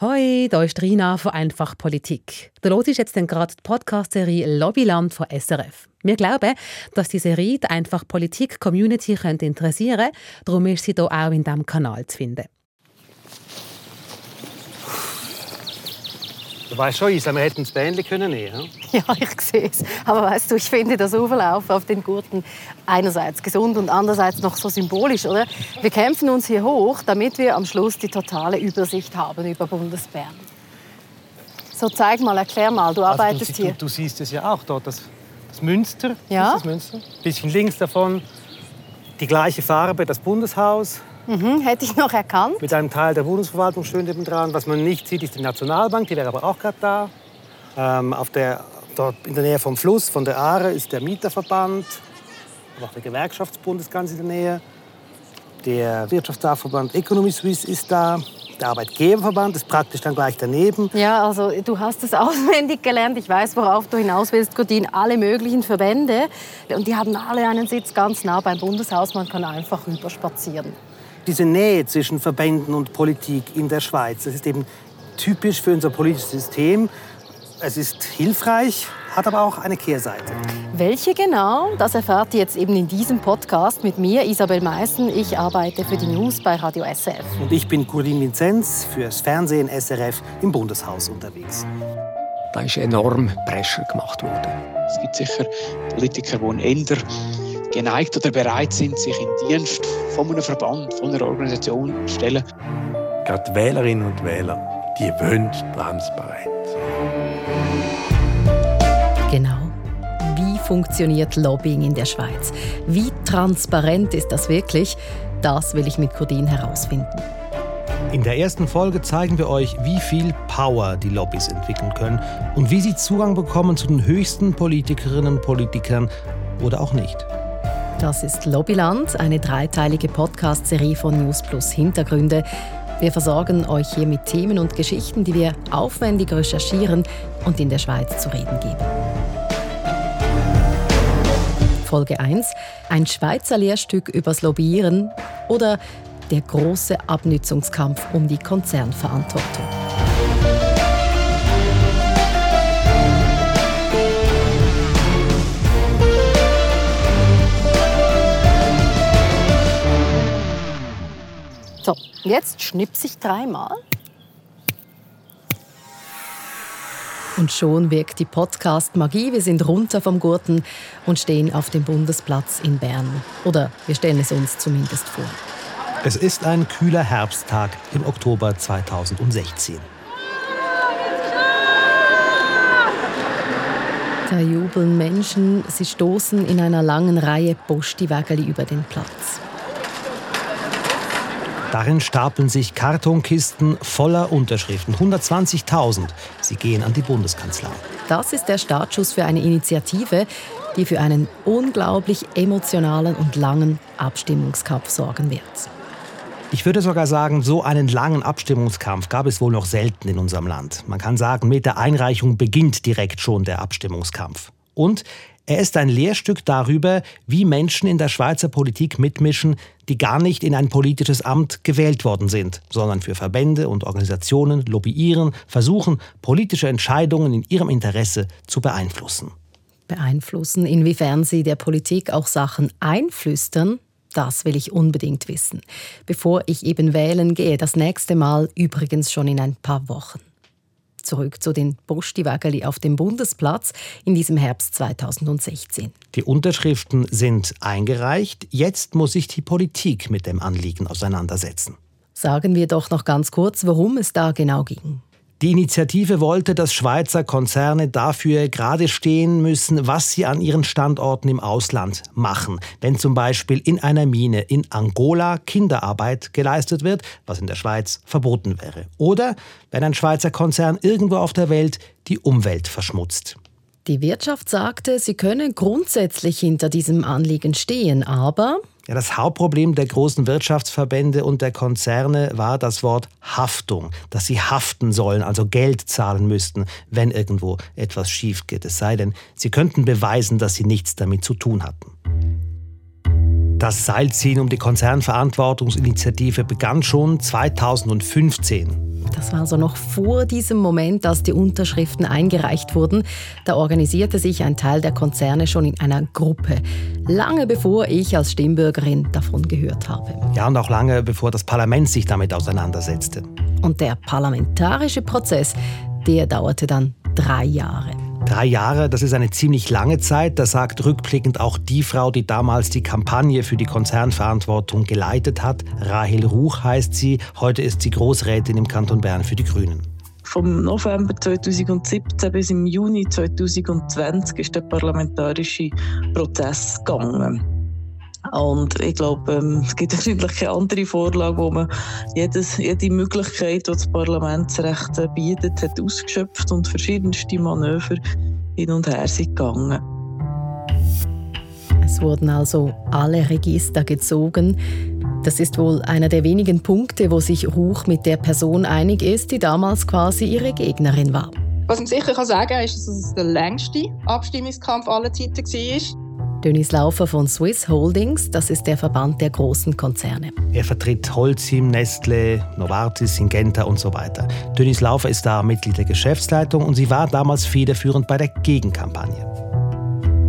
Hoi, da ist Rina von Einfach Politik. Du hörst jetzt gerade die Podcast-Serie Lobbyland von SRF. Wir glauben, dass die Serie die Einfach Politik-Community interessieren könnte. Darum ist sie hier auch in diesem Kanal zu finden. Du weißt schon, Isa, wir hätten das Bändchen können nehmen. Ja, ich sehe es. Aber weißt du, ich finde das Auflaufen auf den Gurten einerseits gesund und andererseits noch so symbolisch, oder? Wir kämpfen uns hier hoch, damit wir am Schluss die totale Übersicht haben über Bundesbern. So, zeig mal, erklär mal, du also, arbeitest du, hier. Du, du, siehst es ja auch dort, das, das Münster. Ja. Das Münster. Ein bisschen links davon die gleiche Farbe, das Bundeshaus. Mhm, hätte ich noch erkannt. Mit einem Teil der Bundesverwaltung schön nebendran. Was man nicht sieht, ist die Nationalbank, die wäre aber auch gerade da. Ähm, auf der, dort in der Nähe vom Fluss, von der Aare, ist der Mieterverband. Aber auch der Gewerkschaftsbund ist ganz in der Nähe. Der Wirtschaftsdachverband Economy Suisse ist da. Der Arbeitgeberverband ist praktisch dann gleich daneben. Ja, also du hast es auswendig gelernt. Ich weiß, worauf du hinaus willst, Godin. Alle möglichen Verbände. Und die haben alle einen Sitz ganz nah beim Bundeshaus. Man kann einfach rüberspazieren diese Nähe zwischen Verbänden und Politik in der Schweiz, das ist eben typisch für unser politisches System. Es ist hilfreich, hat aber auch eine Kehrseite. Welche genau? Das erfahrt ihr jetzt eben in diesem Podcast mit mir, Isabel Meissen. Ich arbeite für die News bei Radio SRF. Und ich bin Corinne Vinzenz fürs Fernsehen SRF im Bundeshaus unterwegs. Da ist enorm Pressure gemacht worden. Es gibt sicher Politiker, die einen Änder geneigt oder bereit sind, sich in Dienst von einem Verband, von einer Organisation zu stellen. Gerade Wählerinnen und Wähler, die wollen Transparenz. Genau. Wie funktioniert Lobbying in der Schweiz? Wie transparent ist das wirklich? Das will ich mit Codin herausfinden. In der ersten Folge zeigen wir euch, wie viel Power die Lobbys entwickeln können und wie sie Zugang bekommen zu den höchsten Politikerinnen und Politikern oder auch nicht. Das ist Lobbyland, eine dreiteilige Podcast-Serie von News Plus Hintergründe. Wir versorgen euch hier mit Themen und Geschichten, die wir aufwendig recherchieren und in der Schweiz zu reden geben. Folge 1: Ein Schweizer Lehrstück übers Lobbyieren oder der große Abnützungskampf um die Konzernverantwortung. So, jetzt schnips ich dreimal. Und schon wirkt die Podcast-Magie. Wir sind runter vom Gurten und stehen auf dem Bundesplatz in Bern. Oder wir stellen es uns zumindest vor. Es ist ein kühler Herbsttag im Oktober 2016. Da jubeln Menschen, sie stoßen in einer langen Reihe Postiwägeli über den Platz. Darin stapeln sich Kartonkisten voller Unterschriften. 120.000. Sie gehen an die Bundeskanzlei. Das ist der Startschuss für eine Initiative, die für einen unglaublich emotionalen und langen Abstimmungskampf sorgen wird. Ich würde sogar sagen, so einen langen Abstimmungskampf gab es wohl noch selten in unserem Land. Man kann sagen, mit der Einreichung beginnt direkt schon der Abstimmungskampf. Und er ist ein Lehrstück darüber, wie Menschen in der Schweizer Politik mitmischen, die gar nicht in ein politisches Amt gewählt worden sind, sondern für Verbände und Organisationen lobbyieren, versuchen, politische Entscheidungen in ihrem Interesse zu beeinflussen. Beeinflussen, inwiefern sie der Politik auch Sachen einflüstern, das will ich unbedingt wissen, bevor ich eben wählen gehe, das nächste Mal übrigens schon in ein paar Wochen zurück zu den Postiwageli auf dem Bundesplatz in diesem Herbst 2016. Die Unterschriften sind eingereicht. Jetzt muss sich die Politik mit dem Anliegen auseinandersetzen. Sagen wir doch noch ganz kurz, worum es da genau ging. Die Initiative wollte, dass Schweizer Konzerne dafür gerade stehen müssen, was sie an ihren Standorten im Ausland machen. Wenn zum Beispiel in einer Mine in Angola Kinderarbeit geleistet wird, was in der Schweiz verboten wäre. Oder wenn ein Schweizer Konzern irgendwo auf der Welt die Umwelt verschmutzt. Die Wirtschaft sagte, sie könne grundsätzlich hinter diesem Anliegen stehen, aber ja, das Hauptproblem der großen Wirtschaftsverbände und der Konzerne war das Wort Haftung, dass sie haften sollen, also Geld zahlen müssten, wenn irgendwo etwas schief geht. Es sei denn, sie könnten beweisen, dass sie nichts damit zu tun hatten. Das Seilziehen um die Konzernverantwortungsinitiative begann schon 2015. Das war also noch vor diesem Moment, als die Unterschriften eingereicht wurden. Da organisierte sich ein Teil der Konzerne schon in einer Gruppe. Lange bevor ich als Stimmbürgerin davon gehört habe. Ja, und auch lange bevor das Parlament sich damit auseinandersetzte. Und der parlamentarische Prozess, der dauerte dann drei Jahre. Drei Jahre, das ist eine ziemlich lange Zeit. Das sagt rückblickend auch die Frau, die damals die Kampagne für die Konzernverantwortung geleitet hat. Rahel Ruch heißt sie. Heute ist sie Großrätin im Kanton Bern für die Grünen. Vom November 2017 bis im Juni 2020 ist der parlamentarische Prozess gegangen. Und ich glaube, ähm, es gibt wahrscheinlich keine andere Vorlage, wo man jedes, jede Möglichkeit, die das Parlamentsrecht äh, bietet, hat ausgeschöpft und verschiedenste Manöver hin und her sind gegangen. Es wurden also alle Register gezogen. Das ist wohl einer der wenigen Punkte, wo sich Ruch mit der Person einig ist, die damals quasi ihre Gegnerin war. Was ich sicher sagen kann, ist, dass es der längste Abstimmungskampf aller Zeiten war. Dönis Laufer von Swiss Holdings, das ist der Verband der großen Konzerne. Er vertritt Holcim, Nestle, Novartis, Syngenta und so weiter. Dönis Laufer ist da Mitglied der Geschäftsleitung und sie war damals federführend bei der Gegenkampagne.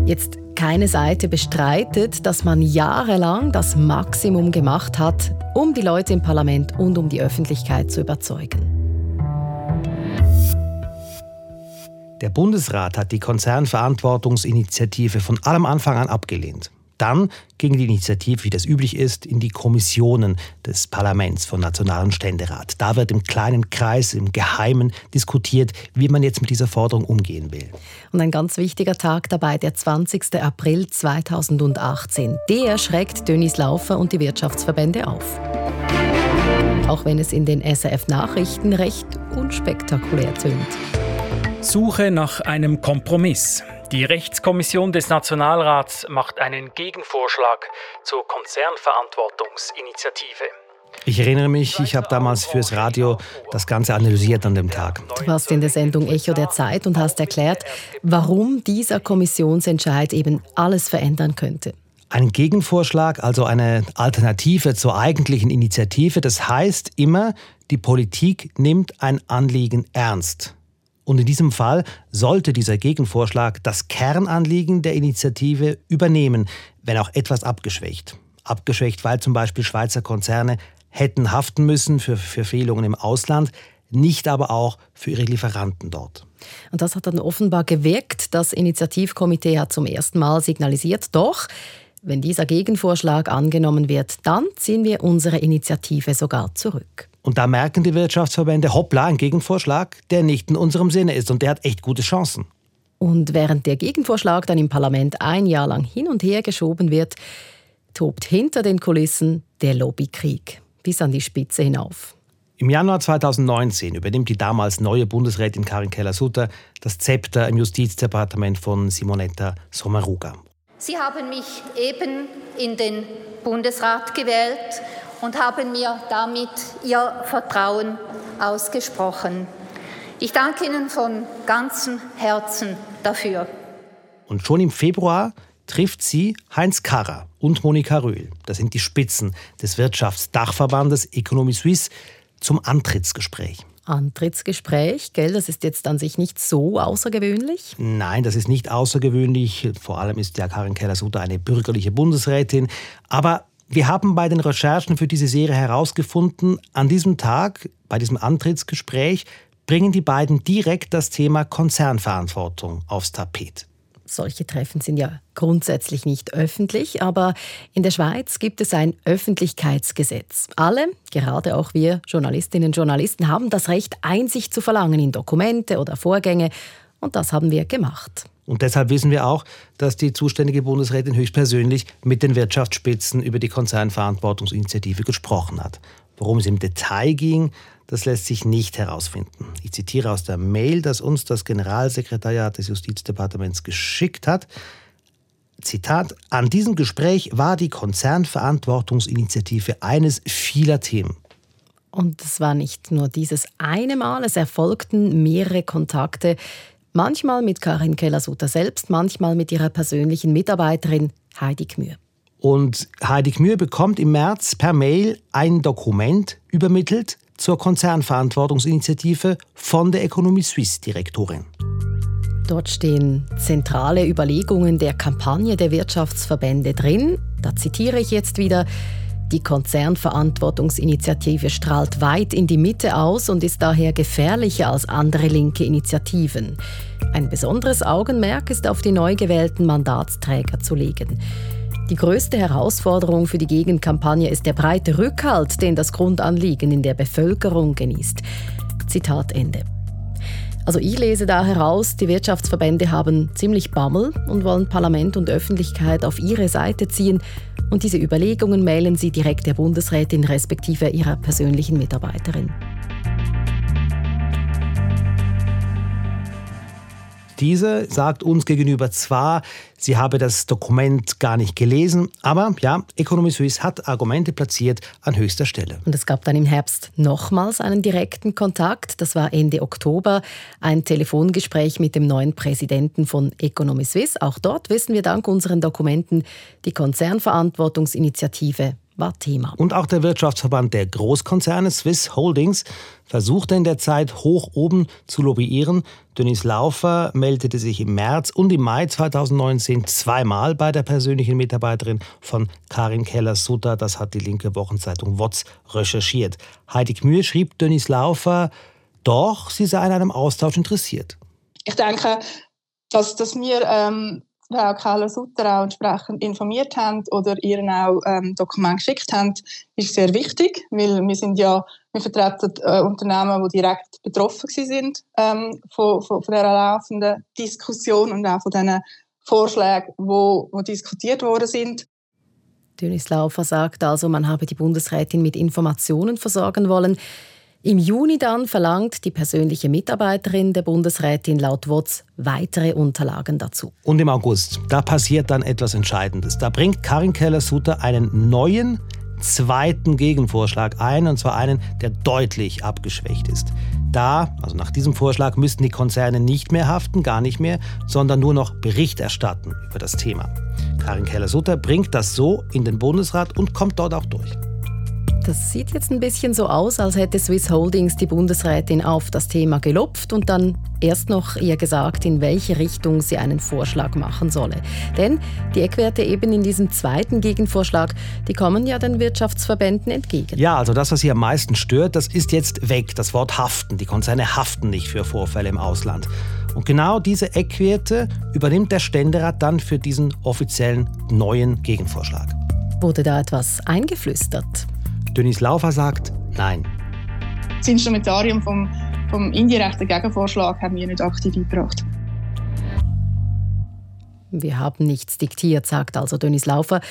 Jetzt keine Seite bestreitet, dass man jahrelang das Maximum gemacht hat, um die Leute im Parlament und um die Öffentlichkeit zu überzeugen. Der Bundesrat hat die Konzernverantwortungsinitiative von allem Anfang an abgelehnt. Dann ging die Initiative, wie das üblich ist, in die Kommissionen des Parlaments vom Nationalen Ständerat. Da wird im kleinen Kreis, im Geheimen diskutiert, wie man jetzt mit dieser Forderung umgehen will. Und ein ganz wichtiger Tag dabei, der 20. April 2018. Der schreckt Dönis Laufer und die Wirtschaftsverbände auf. Auch wenn es in den SRF-Nachrichten recht unspektakulär tönt. Suche nach einem Kompromiss. Die Rechtskommission des Nationalrats macht einen Gegenvorschlag zur Konzernverantwortungsinitiative. Ich erinnere mich, ich habe damals fürs Radio das Ganze analysiert an dem Tag. Du warst in der Sendung Echo der Zeit und hast erklärt, warum dieser Kommissionsentscheid eben alles verändern könnte. Ein Gegenvorschlag, also eine Alternative zur eigentlichen Initiative, das heißt immer, die Politik nimmt ein Anliegen ernst. Und in diesem Fall sollte dieser Gegenvorschlag das Kernanliegen der Initiative übernehmen, wenn auch etwas abgeschwächt. Abgeschwächt, weil zum Beispiel Schweizer Konzerne hätten haften müssen für Verfehlungen im Ausland, nicht aber auch für ihre Lieferanten dort. Und das hat dann offenbar gewirkt. Das Initiativkomitee hat zum ersten Mal signalisiert, doch, wenn dieser Gegenvorschlag angenommen wird, dann ziehen wir unsere Initiative sogar zurück. Und da merken die Wirtschaftsverbände, hoppla, ein Gegenvorschlag, der nicht in unserem Sinne ist und der hat echt gute Chancen. Und während der Gegenvorschlag dann im Parlament ein Jahr lang hin und her geschoben wird, tobt hinter den Kulissen der Lobbykrieg bis an die Spitze hinauf. Im Januar 2019 übernimmt die damals neue Bundesrätin Karin Keller-Sutter das Zepter im Justizdepartement von Simonetta Sommaruga. Sie haben mich eben in den Bundesrat gewählt und haben mir damit Ihr Vertrauen ausgesprochen. Ich danke Ihnen von ganzem Herzen dafür. Und schon im Februar trifft sie Heinz Karrer und Monika Röhl. Das sind die Spitzen des Wirtschaftsdachverbandes Economie Suisse zum Antrittsgespräch. Antrittsgespräch, gell? Das ist jetzt an sich nicht so außergewöhnlich? Nein, das ist nicht außergewöhnlich. Vor allem ist ja Karin Keller-Sutter eine bürgerliche Bundesrätin. Aber wir haben bei den Recherchen für diese Serie herausgefunden, an diesem Tag, bei diesem Antrittsgespräch, bringen die beiden direkt das Thema Konzernverantwortung aufs Tapet. Solche Treffen sind ja grundsätzlich nicht öffentlich, aber in der Schweiz gibt es ein Öffentlichkeitsgesetz. Alle, gerade auch wir Journalistinnen und Journalisten, haben das Recht, Einsicht zu verlangen in Dokumente oder Vorgänge. Und das haben wir gemacht. Und deshalb wissen wir auch, dass die zuständige Bundesrätin höchstpersönlich mit den Wirtschaftsspitzen über die Konzernverantwortungsinitiative gesprochen hat. Worum es im Detail ging, das lässt sich nicht herausfinden. Ich zitiere aus der Mail, das uns das Generalsekretariat des Justizdepartements geschickt hat. Zitat, an diesem Gespräch war die Konzernverantwortungsinitiative eines vieler Themen. Und es war nicht nur dieses eine Mal, es erfolgten mehrere Kontakte Manchmal mit Karin Keller-Sutter selbst, manchmal mit ihrer persönlichen Mitarbeiterin Heidi Gmür. Und Heidi Gmür bekommt im März per Mail ein Dokument übermittelt, zur Konzernverantwortungsinitiative von der Economie Suisse Direktorin. Dort stehen zentrale Überlegungen der Kampagne der Wirtschaftsverbände drin. Da zitiere ich jetzt wieder. Die Konzernverantwortungsinitiative strahlt weit in die Mitte aus und ist daher gefährlicher als andere linke Initiativen. Ein besonderes Augenmerk ist auf die neu gewählten Mandatsträger zu legen. Die größte Herausforderung für die Gegenkampagne ist der breite Rückhalt, den das Grundanliegen in der Bevölkerung genießt. Zitat Ende. Also ich lese da heraus, die Wirtschaftsverbände haben ziemlich Bammel und wollen Parlament und Öffentlichkeit auf ihre Seite ziehen. Und diese Überlegungen mailen sie direkt der Bundesrätin respektive ihrer persönlichen Mitarbeiterin. Diese sagt uns gegenüber zwar, sie habe das Dokument gar nicht gelesen, aber ja, Economy Suisse hat Argumente platziert an höchster Stelle. Und es gab dann im Herbst nochmals einen direkten Kontakt. Das war Ende Oktober ein Telefongespräch mit dem neuen Präsidenten von Economy Suisse. Auch dort wissen wir dank unseren Dokumenten die Konzernverantwortungsinitiative war Thema. Und auch der Wirtschaftsverband der Großkonzerne Swiss Holdings versuchte in der Zeit hoch oben zu lobbyieren. Dennis Laufer meldete sich im März und im Mai 2019 zweimal bei der persönlichen Mitarbeiterin von Karin Keller-Sutter. Das hat die linke Wochenzeitung WOTS recherchiert. Heidi Kmür schrieb Dennis Laufer, doch, sie sei an einem Austausch interessiert. Ich denke, dass, dass wir ähm, Frau Keller-Sutter auch entsprechend informiert haben oder ihr auch ähm, Dokumente geschickt haben, ist sehr wichtig, weil wir sind ja, wir vertreten äh, Unternehmen, die direkt betroffen sind ähm, von, von, von dieser laufenden Diskussion und auch von diesen Vorschlägen, die diskutiert worden sind. Dönis Laufer sagt also, man habe die Bundesrätin mit Informationen versorgen wollen. Im Juni dann verlangt die persönliche Mitarbeiterin der Bundesrätin laut WOTS weitere Unterlagen dazu. Und im August, da passiert dann etwas Entscheidendes. Da bringt Karin Keller-Sutter einen neuen zweiten Gegenvorschlag ein, und zwar einen, der deutlich abgeschwächt ist. Da, also nach diesem Vorschlag, müssten die Konzerne nicht mehr haften, gar nicht mehr, sondern nur noch Bericht erstatten über das Thema. Karin Keller-Sutter bringt das so in den Bundesrat und kommt dort auch durch. Das sieht jetzt ein bisschen so aus, als hätte Swiss Holdings die Bundesrätin auf das Thema gelupft und dann erst noch ihr gesagt, in welche Richtung sie einen Vorschlag machen solle. Denn die Eckwerte eben in diesem zweiten Gegenvorschlag, die kommen ja den Wirtschaftsverbänden entgegen. Ja, also das, was sie am meisten stört, das ist jetzt weg, das Wort haften. Die Konzerne haften nicht für Vorfälle im Ausland. Und genau diese Eckwerte übernimmt der Ständerat dann für diesen offiziellen neuen Gegenvorschlag. Wurde da etwas eingeflüstert? Dennis Laufer sagt Nein. Das Instrumentarium vom, vom indirekten Gegenvorschlag haben wir nicht aktiv eingebracht. Wir haben nichts diktiert, sagt also Dennis Laufer,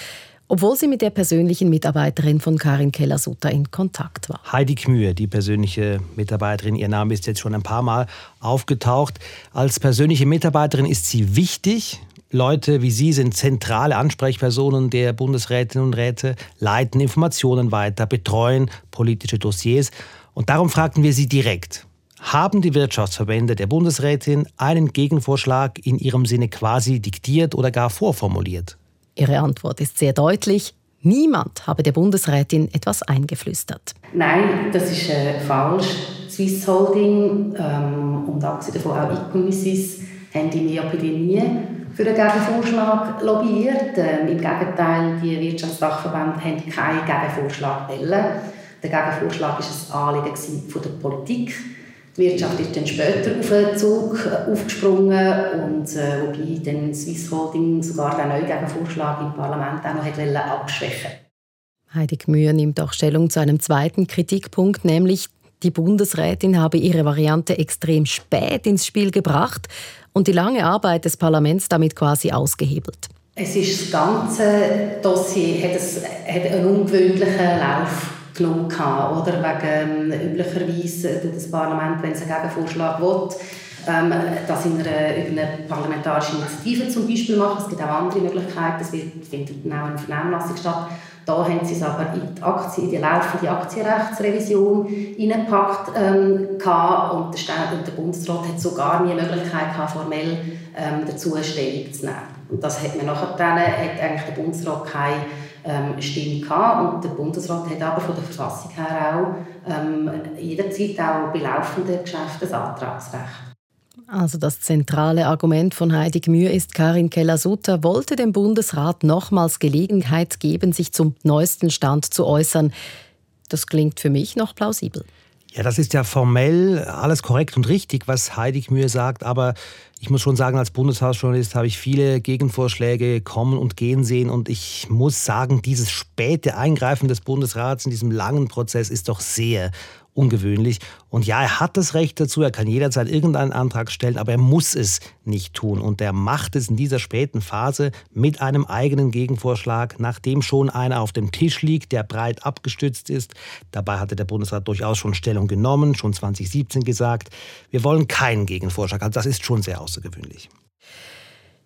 obwohl sie mit der persönlichen Mitarbeiterin von Karin Keller-Sutter in Kontakt war. Heidi Kmühe, die persönliche Mitarbeiterin, ihr Name ist jetzt schon ein paar Mal aufgetaucht. Als persönliche Mitarbeiterin ist sie wichtig, Leute wie Sie sind zentrale Ansprechpersonen der Bundesrätinnen und Räte, leiten Informationen weiter, betreuen politische Dossiers. Und darum fragten wir Sie direkt. Haben die Wirtschaftsverbände der Bundesrätin einen Gegenvorschlag in ihrem Sinne quasi diktiert oder gar vorformuliert? Ihre Antwort ist sehr deutlich. Niemand habe der Bundesrätin etwas eingeflüstert. Nein, das ist äh, falsch. Swiss Holding ähm, und abgesehen davon auch Economisys haben die Epidemie für den Gegenvorschlag lobbyiert. Ähm, Im Gegenteil, die Wirtschaftsdachverbände haben keinen Gegenvorschlag wollen. Der Gegenvorschlag war ein Anliegen von der Politik. Die Wirtschaft ist dann später auf den Zug aufgesprungen und äh, wobei dann Swiss Holding sogar den neuen Gegenvorschlag im Parlament auch noch abschwächen Heidi Gmür nimmt auch Stellung zu einem zweiten Kritikpunkt, nämlich die Bundesrätin habe ihre Variante extrem spät ins Spiel gebracht und die lange Arbeit des Parlaments damit quasi ausgehebelt. Es ist das ganze Dossier hat, es, hat einen ungewöhnlichen Lauf genommen, oder? Wegen ähm, üblicherweise das Parlament, wenn es einen Gegenvorschlag will, ähm, das in einer, über eine parlamentarische Initiative zum Beispiel macht. Es gibt auch andere Möglichkeiten. Es findet auch eine Vernehmlassung statt. Da haben sie es aber in die, Aktie, in die laufende Aktienrechtsrevision hineingepackt ähm, und, der und der Bundesrat hat so gar nie die Möglichkeit gehabt, formell ähm, dazu Stellung zu nehmen. Und das hat man nachher dann, hat eigentlich der Bundesrat keine ähm, Stimme gehabt. Und der Bundesrat hat aber von der Verfassung her auch ähm, jederzeit auch bei laufenden Geschäften ein Antragsrecht. Also das zentrale Argument von Heidi Gmür ist, Karin Keller-Sutter wollte dem Bundesrat nochmals Gelegenheit geben, sich zum neuesten Stand zu äußern. Das klingt für mich noch plausibel. Ja, das ist ja formell alles korrekt und richtig, was Heidi Gmür sagt, aber ich muss schon sagen, als Bundeshausjournalist habe ich viele Gegenvorschläge kommen und gehen sehen und ich muss sagen, dieses späte Eingreifen des Bundesrats in diesem langen Prozess ist doch sehr ungewöhnlich. Und ja, er hat das Recht dazu, er kann jederzeit irgendeinen Antrag stellen, aber er muss es nicht tun. Und er macht es in dieser späten Phase mit einem eigenen Gegenvorschlag, nachdem schon einer auf dem Tisch liegt, der breit abgestützt ist. Dabei hatte der Bundesrat durchaus schon Stellung genommen, schon 2017 gesagt, wir wollen keinen Gegenvorschlag. Also das ist schon sehr außergewöhnlich.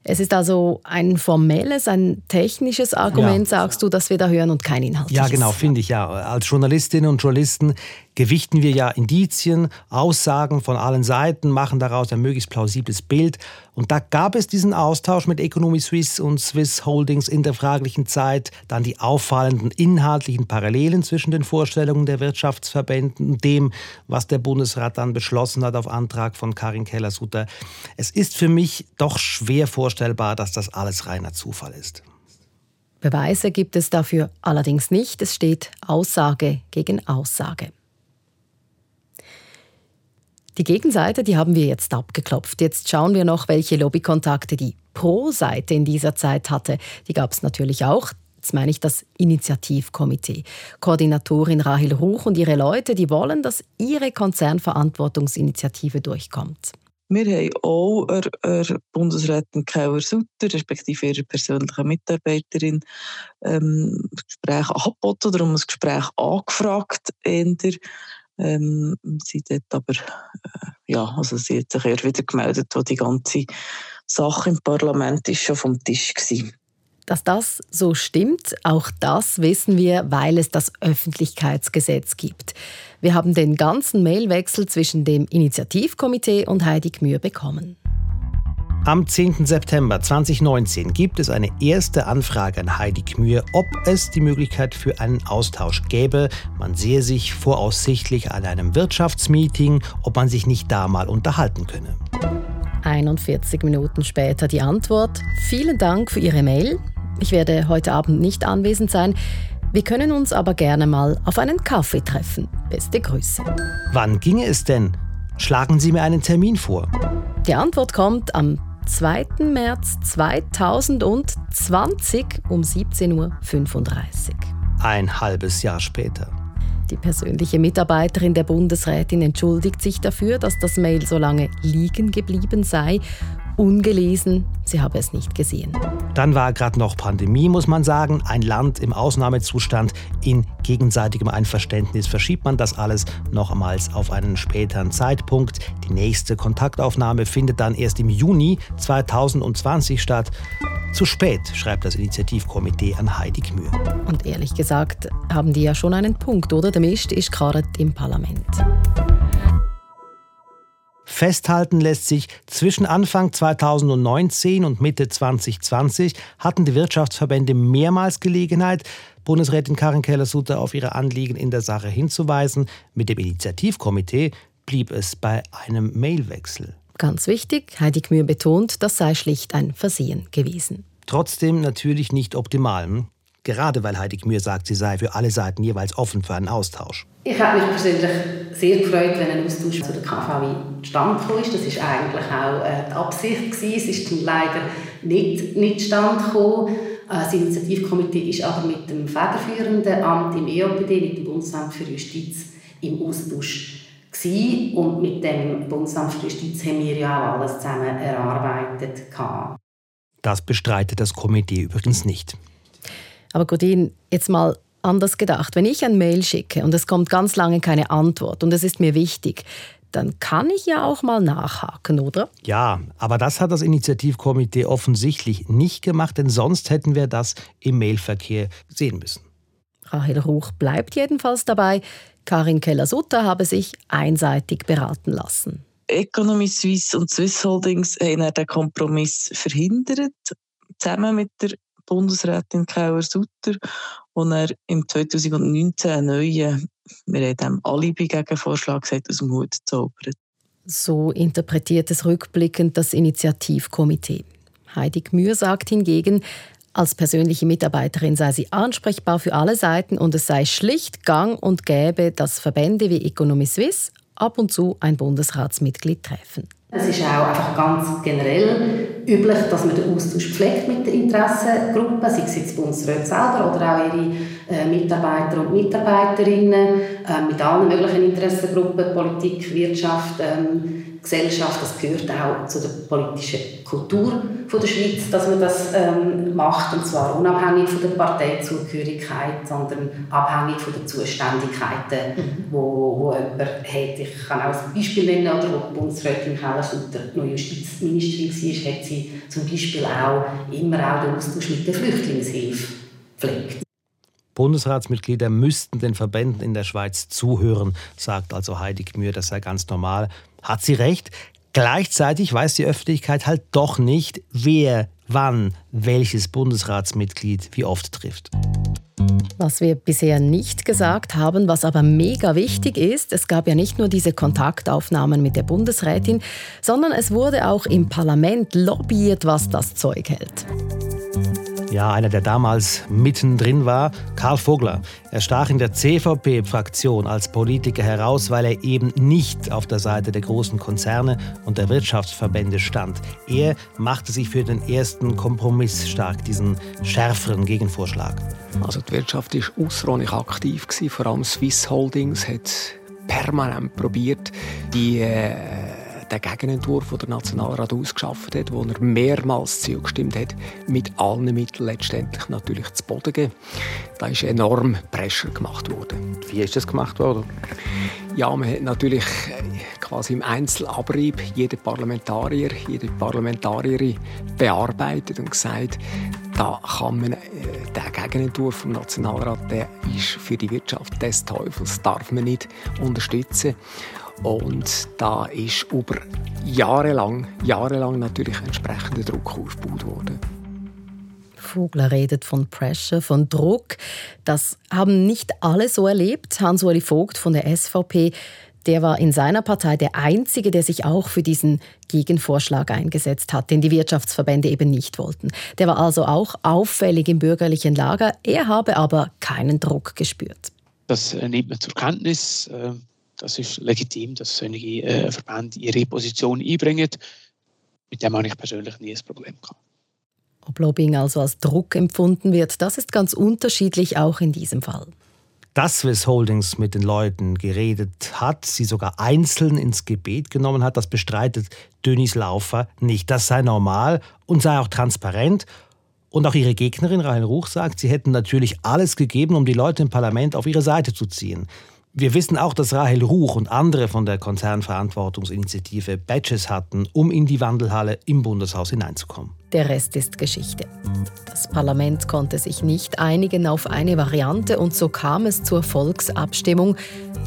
Es ist also ein formelles, ein technisches Argument, ja. sagst du, dass wir da hören und kein inhaltliches. Ja, genau, finde ich ja. Als Journalistinnen und Journalisten gewichten wir ja Indizien, Aussagen von allen Seiten, machen daraus ein möglichst plausibles Bild. Und da gab es diesen Austausch mit Economy Suisse und Swiss Holdings in der fraglichen Zeit, dann die auffallenden inhaltlichen Parallelen zwischen den Vorstellungen der Wirtschaftsverbänden und dem, was der Bundesrat dann beschlossen hat auf Antrag von Karin Keller-Sutter. Es ist für mich doch schwer vorstellbar, dass das alles reiner Zufall ist. Beweise gibt es dafür allerdings nicht. Es steht Aussage gegen Aussage. Die Gegenseite, die haben wir jetzt abgeklopft. Jetzt schauen wir noch, welche Lobbykontakte die Pro-Seite in dieser Zeit hatte. Die gab es natürlich auch. Jetzt meine ich das Initiativkomitee. Koordinatorin Rahel Ruch und ihre Leute, die wollen, dass ihre Konzernverantwortungsinitiative durchkommt. Wir haben auch der Bundesrätin Keller-Sutter, respektive ihrer persönlichen Mitarbeiterin, ähm, Gespräch angeboten oder um ein Gespräch angefragt. Eher ähm, sie dort aber, äh, ja, also sie hat sich eher wieder gemeldet, wo die ganze Sache im Parlament ist schon vom Tisch war. Dass das so stimmt, auch das wissen wir, weil es das Öffentlichkeitsgesetz gibt. Wir haben den ganzen Mailwechsel zwischen dem Initiativkomitee und Heidi Gmür bekommen. Am 10. September 2019 gibt es eine erste Anfrage an Heidi Kmür, ob es die Möglichkeit für einen Austausch gäbe. Man sehe sich voraussichtlich an einem Wirtschaftsmeeting, ob man sich nicht da mal unterhalten könne. 41 Minuten später die Antwort. Vielen Dank für Ihre Mail. Ich werde heute Abend nicht anwesend sein. Wir können uns aber gerne mal auf einen Kaffee treffen. Beste Grüße. Wann ginge es denn? Schlagen Sie mir einen Termin vor. Die Antwort kommt am 2. März 2020 um 17.35 Uhr. Ein halbes Jahr später. Die persönliche Mitarbeiterin der Bundesrätin entschuldigt sich dafür, dass das Mail so lange liegen geblieben sei ungelesen, sie habe es nicht gesehen. Dann war gerade noch Pandemie, muss man sagen. Ein Land im Ausnahmezustand. In gegenseitigem Einverständnis verschiebt man das alles nochmals auf einen späteren Zeitpunkt. Die nächste Kontaktaufnahme findet dann erst im Juni 2020 statt. Zu spät, schreibt das Initiativkomitee an Heidi Gmür. Und ehrlich gesagt haben die ja schon einen Punkt, oder? Der Mist ist gerade im Parlament. Festhalten lässt sich, zwischen Anfang 2019 und Mitte 2020 hatten die Wirtschaftsverbände mehrmals Gelegenheit, Bundesrätin Karin Keller-Sutter auf ihre Anliegen in der Sache hinzuweisen. Mit dem Initiativkomitee blieb es bei einem Mailwechsel. Ganz wichtig, Heidi Gmür betont, das sei schlicht ein Versehen gewesen. Trotzdem natürlich nicht optimal. Gerade weil Heidi Gmür sagt, sie sei für alle Seiten jeweils offen für einen Austausch. Ich habe mich persönlich sehr gefreut, wenn ein Austausch zu der zustande gekommen ist. Das war eigentlich auch äh, die Absicht. Gewesen. Es ist dann leider nicht, nicht zustande gekommen. Äh, das Initiativkomitee ist aber mit dem federführenden Amt im EOPD, mit dem Bundesamt für Justiz, im Austausch gewesen. Und mit dem Bundesamt für Justiz haben wir ja auch alles zusammen erarbeitet. Das bestreitet das Komitee übrigens nicht. Aber Godin, jetzt mal anders gedacht. Wenn ich ein Mail schicke und es kommt ganz lange keine Antwort und es ist mir wichtig, dann kann ich ja auch mal nachhaken, oder? Ja, aber das hat das Initiativkomitee offensichtlich nicht gemacht, denn sonst hätten wir das im Mailverkehr sehen müssen. Rahel Ruch bleibt jedenfalls dabei. Karin Keller-Sutter habe sich einseitig beraten lassen. Economy Suisse und Swiss Holdings haben den Kompromiss verhindert, zusammen mit der Bundesrätin Kauer-Sutter, wo er im 2019 einen neuen, wir haben Alibi-Gegenvorschlag gesagt, aus dem Hut zaubert. So interpretiert es rückblickend das Initiativkomitee. Heidi Gmür sagt hingegen, als persönliche Mitarbeiterin sei sie ansprechbar für alle Seiten und es sei schlicht gang und gäbe, dass Verbände wie Economy Suisse ab und zu ein Bundesratsmitglied treffen. Es ist auch einfach ganz generell üblich, dass man den Austausch pflegt mit den Interessengruppen, sei es jetzt Bundesräte selber oder auch ihre äh, Mitarbeiter und Mitarbeiterinnen, äh, mit allen möglichen Interessengruppen, Politik, Wirtschaft, ähm, Gesellschaft, das gehört auch zu der politischen Kultur von der Schweiz, dass man das ähm, macht, und zwar unabhängig von der Parteizugehörigkeit, sondern abhängig von den Zuständigkeiten, mhm. wo, wo jemand hat. Ich kann auch ein Beispiel nennen, oder wo die Bundesrätin Kellersutter noch Justizministerin war, hat sie zum Beispiel auch immer auch den Austausch mit der Flüchtlingshilfe pflegt. Bundesratsmitglieder müssten den Verbänden in der Schweiz zuhören, sagt also Heidi Gmür, das sei ganz normal. Hat sie recht? Gleichzeitig weiß die Öffentlichkeit halt doch nicht, wer wann welches Bundesratsmitglied wie oft trifft. Was wir bisher nicht gesagt haben, was aber mega wichtig ist, es gab ja nicht nur diese Kontaktaufnahmen mit der Bundesrätin, sondern es wurde auch im Parlament lobbyiert, was das Zeug hält. Ja, einer, der damals mittendrin war, Karl Vogler. Er stach in der CVP-Fraktion als Politiker heraus, weil er eben nicht auf der Seite der großen Konzerne und der Wirtschaftsverbände stand. Er machte sich für den ersten Kompromiss stark, diesen schärferen Gegenvorschlag. Also die Wirtschaft war außerordentlich aktiv, vor allem Swiss Holdings hat permanent probiert, die äh, den Gegenentwurf, den der Nationalrat ausgeschafft hat, wo er mehrmals zugestimmt hat, mit allen Mitteln letztendlich natürlich zu Boden geben. Da ist enorm Pressure gemacht worden. Wie ist das gemacht worden? Ja, man hat natürlich äh, quasi im Einzelabrieb jeden Parlamentarier, jede Parlamentarierin bearbeitet und gesagt, da kann man äh, der Gegenentwurf vom Nationalrat, der ist für die Wirtschaft des Teufels, darf man nicht unterstützen. Und da ist über jahrelang, jahrelang natürlich entsprechender Druck aufgebaut worden. Vogler redet von Pressure, von Druck. Das haben nicht alle so erlebt. Hans-Uli Vogt von der SVP, der war in seiner Partei der Einzige, der sich auch für diesen Gegenvorschlag eingesetzt hat, den die Wirtschaftsverbände eben nicht wollten. Der war also auch auffällig im bürgerlichen Lager. Er habe aber keinen Druck gespürt. Das nimmt man zur Kenntnis. Das ist legitim, dass solche äh, Verbände ihre Position einbringen. Mit dem habe ich persönlich nie ein Problem gehabt. Ob Lobbying also als Druck empfunden wird, das ist ganz unterschiedlich auch in diesem Fall. Dass Swiss Holdings mit den Leuten geredet hat, sie sogar einzeln ins Gebet genommen hat, das bestreitet Dönis Laufer nicht. Das sei normal und sei auch transparent. Und auch ihre Gegnerin Rahel Ruch sagt, sie hätten natürlich alles gegeben, um die Leute im Parlament auf ihre Seite zu ziehen. Wir wissen auch, dass Rahel Ruch und andere von der Konzernverantwortungsinitiative Badges hatten, um in die Wandelhalle im Bundeshaus hineinzukommen. Der Rest ist Geschichte. Das Parlament konnte sich nicht einigen auf eine Variante und so kam es zur Volksabstimmung,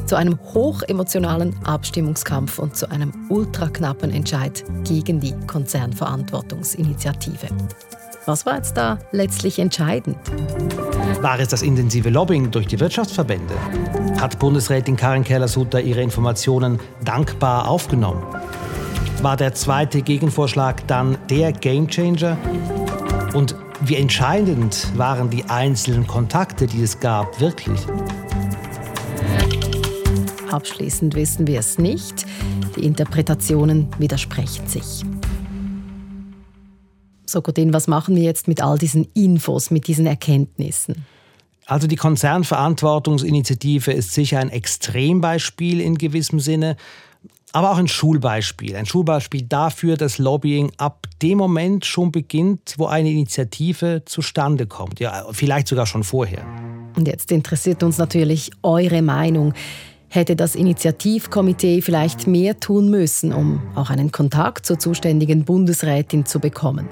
zu einem hochemotionalen Abstimmungskampf und zu einem ultraknappen Entscheid gegen die Konzernverantwortungsinitiative. Was war jetzt da letztlich entscheidend? War es das intensive Lobbying durch die Wirtschaftsverbände? Hat Bundesrätin Karin Keller-Sutter ihre Informationen dankbar aufgenommen? War der zweite Gegenvorschlag dann der Gamechanger? Und wie entscheidend waren die einzelnen Kontakte, die es gab, wirklich? Abschließend wissen wir es nicht. Die Interpretationen widersprechen sich. So, Godin, was machen wir jetzt mit all diesen Infos, mit diesen Erkenntnissen? Also die Konzernverantwortungsinitiative ist sicher ein Extrembeispiel in gewissem Sinne, aber auch ein Schulbeispiel. Ein Schulbeispiel dafür, dass Lobbying ab dem Moment schon beginnt, wo eine Initiative zustande kommt. Ja, vielleicht sogar schon vorher. Und jetzt interessiert uns natürlich eure Meinung. Hätte das Initiativkomitee vielleicht mehr tun müssen, um auch einen Kontakt zur zuständigen Bundesrätin zu bekommen?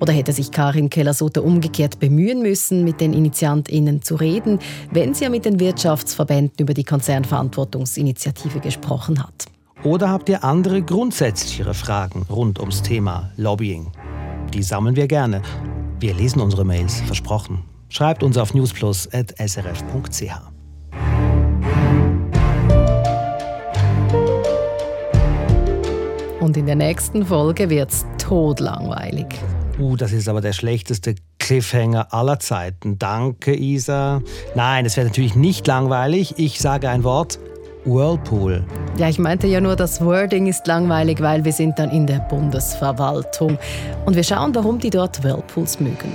Oder hätte sich Karin Keller-Sutter umgekehrt bemühen müssen, mit den InitiantInnen zu reden, wenn sie ja mit den Wirtschaftsverbänden über die Konzernverantwortungsinitiative gesprochen hat? Oder habt ihr andere grundsätzlichere Fragen rund ums Thema Lobbying? Die sammeln wir gerne. Wir lesen unsere Mails, versprochen. Schreibt uns auf newsplus.srf.ch. Und in der nächsten Folge wird's todlangweilig. Uh, das ist aber der schlechteste Cliffhanger aller Zeiten. Danke, Isa. Nein, es wird natürlich nicht langweilig. Ich sage ein Wort. Whirlpool. Ja, ich meinte ja nur, das Wording ist langweilig, weil wir sind dann in der Bundesverwaltung. Und wir schauen, warum die dort Whirlpools mögen.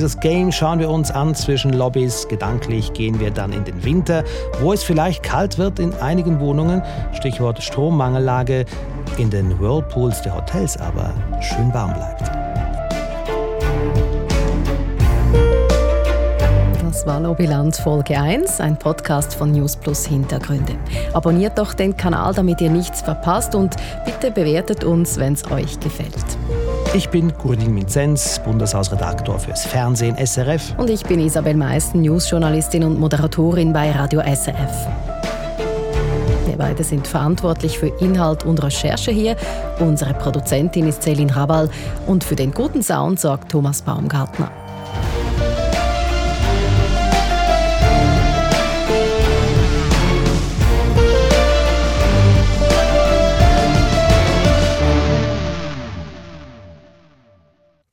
Dieses Game schauen wir uns an zwischen Lobbys. Gedanklich gehen wir dann in den Winter, wo es vielleicht kalt wird in einigen Wohnungen. Stichwort Strommangellage. In den Whirlpools der Hotels aber schön warm bleibt. Das war Lobbyland Folge 1, ein Podcast von News Plus Hintergründe. Abonniert doch den Kanal, damit ihr nichts verpasst und bitte bewertet uns, wenn es euch gefällt. Ich bin Gurdin Minzenz, Bundeshausredaktor fürs Fernsehen SRF. Und ich bin Isabel Meissen, Newsjournalistin und Moderatorin bei Radio SRF. Wir beide sind verantwortlich für Inhalt und Recherche hier. Unsere Produzentin ist Celine Rabal und für den guten Sound sorgt Thomas Baumgartner.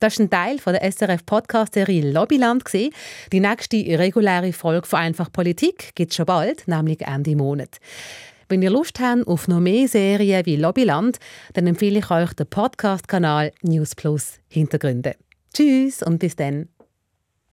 Das ist ein Teil der SRF-Podcast-Serie Lobbyland. Die nächste reguläre Folge von Einfach Politik gibt es schon bald, nämlich Ende Monat. Wenn ihr Lust habt auf noch mehr Serien wie Lobbyland, dann empfehle ich euch den Podcast-Kanal News Plus Hintergründe. Tschüss und bis dann.